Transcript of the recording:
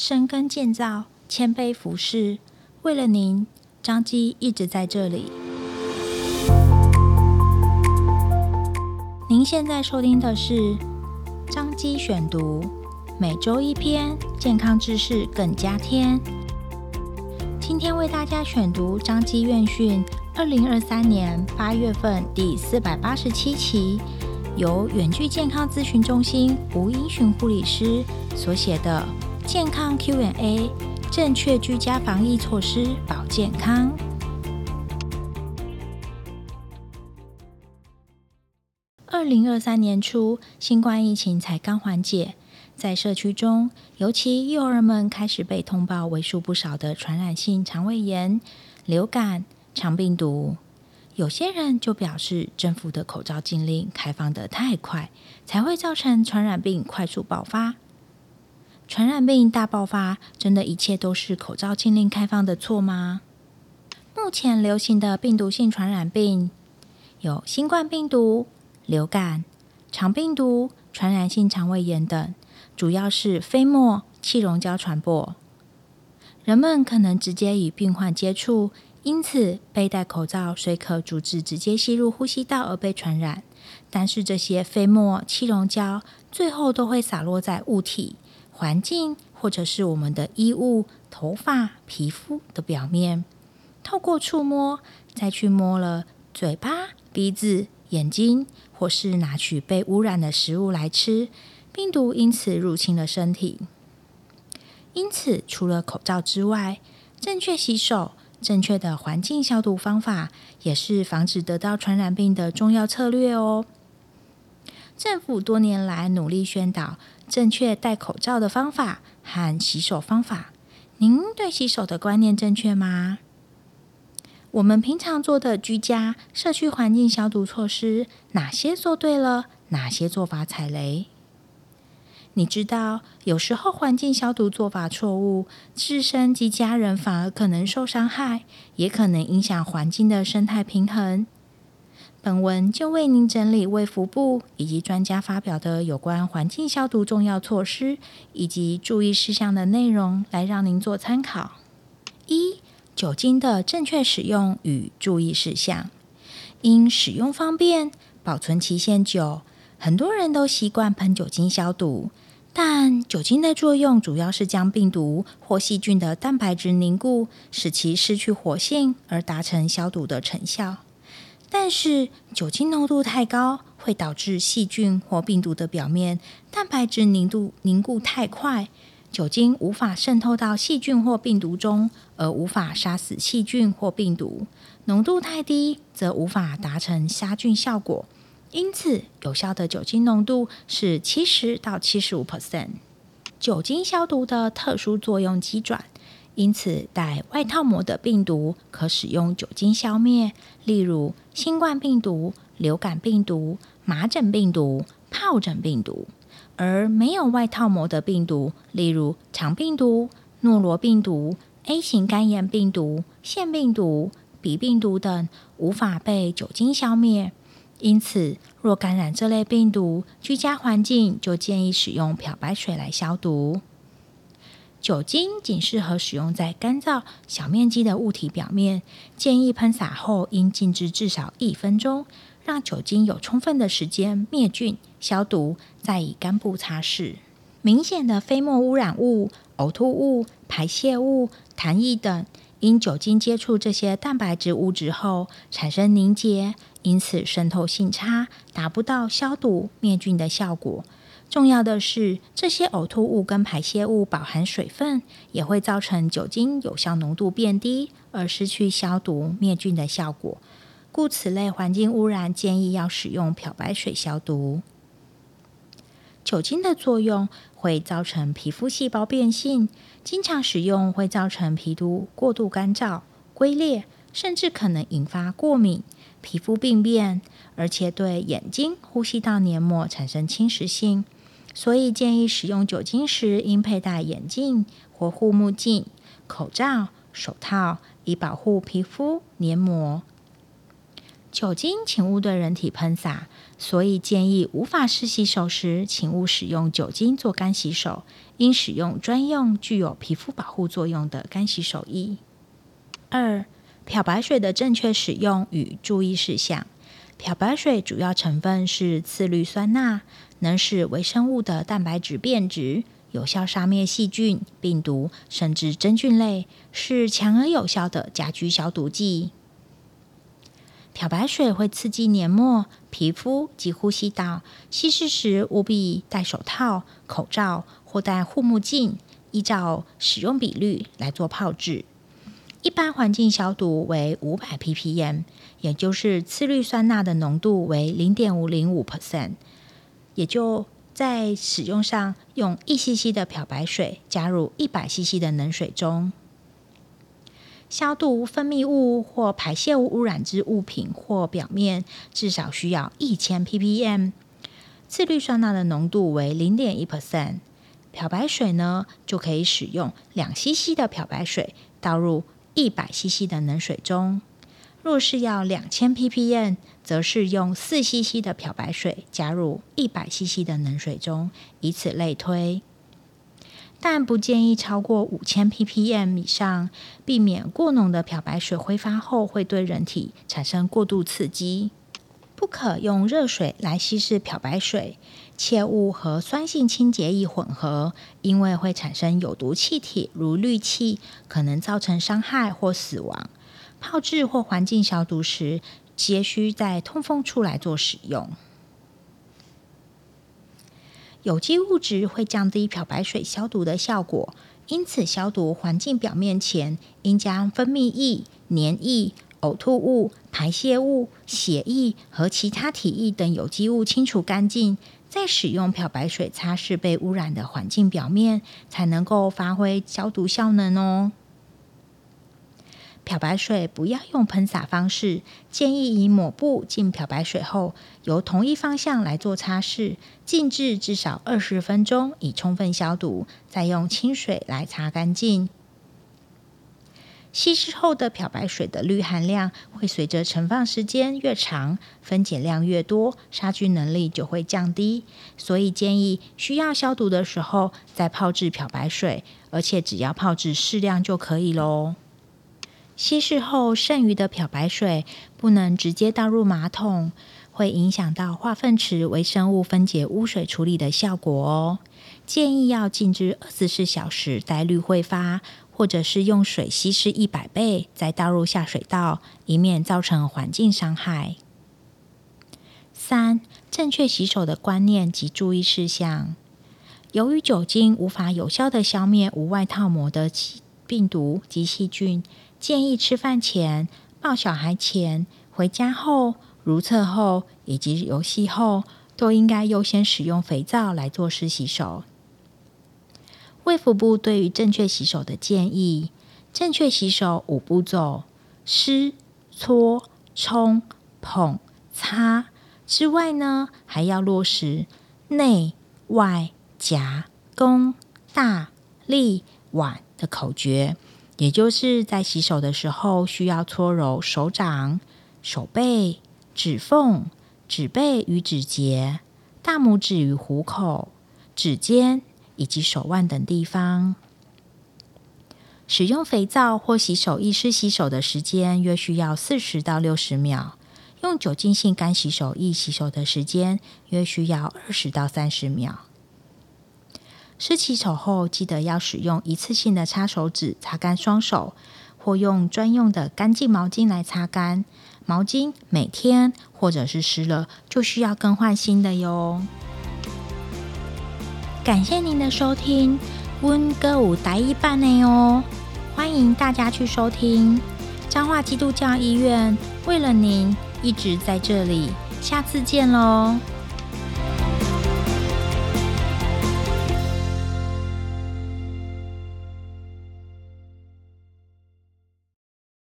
深耕建造，谦卑服侍，为了您，张基一直在这里。您现在收听的是张基选读，每周一篇健康知识更加添。今天为大家选读张基院讯二零二三年八月份第四百八十七期，由远距健康咨询中心吴英寻护理师所写的《健康 Q&A》，正确居家防疫措施保健康。二零二三年初，新冠疫情才刚缓解，在社区中，尤其幼儿们开始被通报为数不少的传染性肠胃炎、流感、肠病毒。有些人就表示，政府的口罩禁令开放得太快，才会造成传染病快速爆发。传染病大爆发，真的一切都是口罩禁令开放的错吗？目前流行的病毒性传染病有新冠病毒、流感、肠病毒、传染性肠胃炎等，主要是飞沫、气溶胶传播。人们可能直接与病患接触。因此，佩戴口罩虽可阻止直接吸入呼吸道而被传染，但是这些飞沫、气溶胶最后都会洒落在物体、环境或者是我们的衣物、头发、皮肤的表面。透过触摸，再去摸了嘴巴、鼻子、眼睛，或是拿取被污染的食物来吃，病毒因此入侵了身体。因此，除了口罩之外，正确洗手。正确的环境消毒方法也是防止得到传染病的重要策略哦。政府多年来努力宣导正确戴口罩的方法和洗手方法。您对洗手的观念正确吗？我们平常做的居家、社区环境消毒措施，哪些做对了？哪些做法踩雷？你知道，有时候环境消毒做法错误，自身及家人反而可能受伤害，也可能影响环境的生态平衡。本文就为您整理卫福部以及专家发表的有关环境消毒重要措施以及注意事项的内容，来让您做参考。一、酒精的正确使用与注意事项。因使用方便、保存期限久，很多人都习惯喷酒精消毒。但酒精的作用主要是将病毒或细菌的蛋白质凝固，使其失去活性，而达成消毒的成效。但是酒精浓度太高，会导致细菌或病毒的表面蛋白质凝度凝固太快，酒精无法渗透到细菌或病毒中，而无法杀死细菌或病毒。浓度太低，则无法达成杀菌效果。因此，有效的酒精浓度是七十到七十五 percent。酒精消毒的特殊作用机转，因此带外套膜的病毒可使用酒精消灭，例如新冠病毒、流感病毒、麻疹病毒、疱疹病毒；而没有外套膜的病毒，例如肠病毒、诺罗病毒、A 型肝炎病毒、腺病毒、鼻病毒等，无法被酒精消灭。因此，若感染这类病毒，居家环境就建议使用漂白水来消毒。酒精仅适合使用在干燥、小面积的物体表面，建议喷洒后应静置至少一分钟，让酒精有充分的时间灭菌消毒，再以干布擦拭。明显的飞沫污染物、呕吐物、排泄物、痰液等，因酒精接触这些蛋白质物质后产生凝结。因此，渗透性差，达不到消毒灭菌的效果。重要的是，这些呕吐物跟排泄物饱含水分，也会造成酒精有效浓度变低，而失去消毒灭菌的效果。故此类环境污染建议要使用漂白水消毒。酒精的作用会造成皮肤细胞变性，经常使用会造成皮肤过度干燥、龟裂，甚至可能引发过敏。皮肤病变，而且对眼睛、呼吸道黏膜产生侵蚀性，所以建议使用酒精时应佩戴眼镜或护目镜、口罩、手套，以保护皮肤黏膜。酒精请勿对人体喷洒，所以建议无法湿洗手时，请勿使用酒精做干洗手，应使用专用具有皮肤保护作用的干洗手液。二、漂白水的正确使用与注意事项。漂白水主要成分是次氯酸钠，能使微生物的蛋白质变质，有效杀灭细菌、病毒，甚至真菌类，是强而有效的家居消毒剂。漂白水会刺激黏膜、皮肤及呼吸道，稀释时务必戴手套、口罩或戴护目镜，依照使用比率来做泡制。一般环境消毒为五百 ppm，也就是次氯酸钠的浓度为零点五零五 percent，也就在使用上用一 cc 的漂白水加入一百 cc 的冷水中。消毒分泌物或排泄物污染之物品或表面至少需要一千 ppm，次氯酸钠的浓度为零点一 percent，漂白水呢就可以使用两 cc 的漂白水倒入。一百 CC 的冷水中，若是要两千 ppm，则是用四 CC 的漂白水加入一百 CC 的冷水中，以此类推。但不建议超过五千 ppm 以上，避免过浓的漂白水挥发后会对人体产生过度刺激。不可用热水来稀释漂白水，切勿和酸性清洁液混合，因为会产生有毒气体，如氯气，可能造成伤害或死亡。泡制或环境消毒时，皆需在通风处来做使用。有机物质会降低漂白水消毒的效果，因此消毒环境表面前，应将分泌液、黏液。呕吐物、排泄物、血液和其他体液等有机物清除干净，再使用漂白水擦拭被污染的环境表面，才能够发挥消毒效能哦。漂白水不要用喷洒方式，建议以抹布浸漂白水后，由同一方向来做擦拭，静置至少二十分钟，以充分消毒，再用清水来擦干净。稀释后的漂白水的氯含量会随着存放时间越长，分解量越多，杀菌能力就会降低。所以建议需要消毒的时候再泡制漂白水，而且只要泡制适量就可以喽。稀释后剩余的漂白水不能直接倒入马桶，会影响到化粪池微生物分解污水处理的效果哦。建议要静置二十四小时待氯挥发。或者是用水稀释一百倍，再倒入下水道，以免造成环境伤害。三、正确洗手的观念及注意事项。由于酒精无法有效地消灭无外套膜的病毒及细菌，建议吃饭前、抱小孩前、回家后、如厕后以及游戏后，都应该优先使用肥皂来做湿洗手。卫福部对于正确洗手的建议：正确洗手五步骤，湿、搓、冲、捧、擦之外呢，还要落实内外夹弓大立碗的口诀，也就是在洗手的时候，需要搓揉手掌、手背、指缝、指背与指节、大拇指与虎口、指尖。以及手腕等地方，使用肥皂或洗手液湿洗手的时间约需要四十到六十秒；用酒精性干洗手液洗手的时间约需要二十到三十秒。湿洗手后，记得要使用一次性的擦手纸擦干双手，或用专用的干净毛巾来擦干。毛巾每天或者是湿了就需要更换新的哟。感谢您的收听，温歌舞台一半内哦，欢迎大家去收听。彰化基督教医院为了您一直在这里，下次见喽。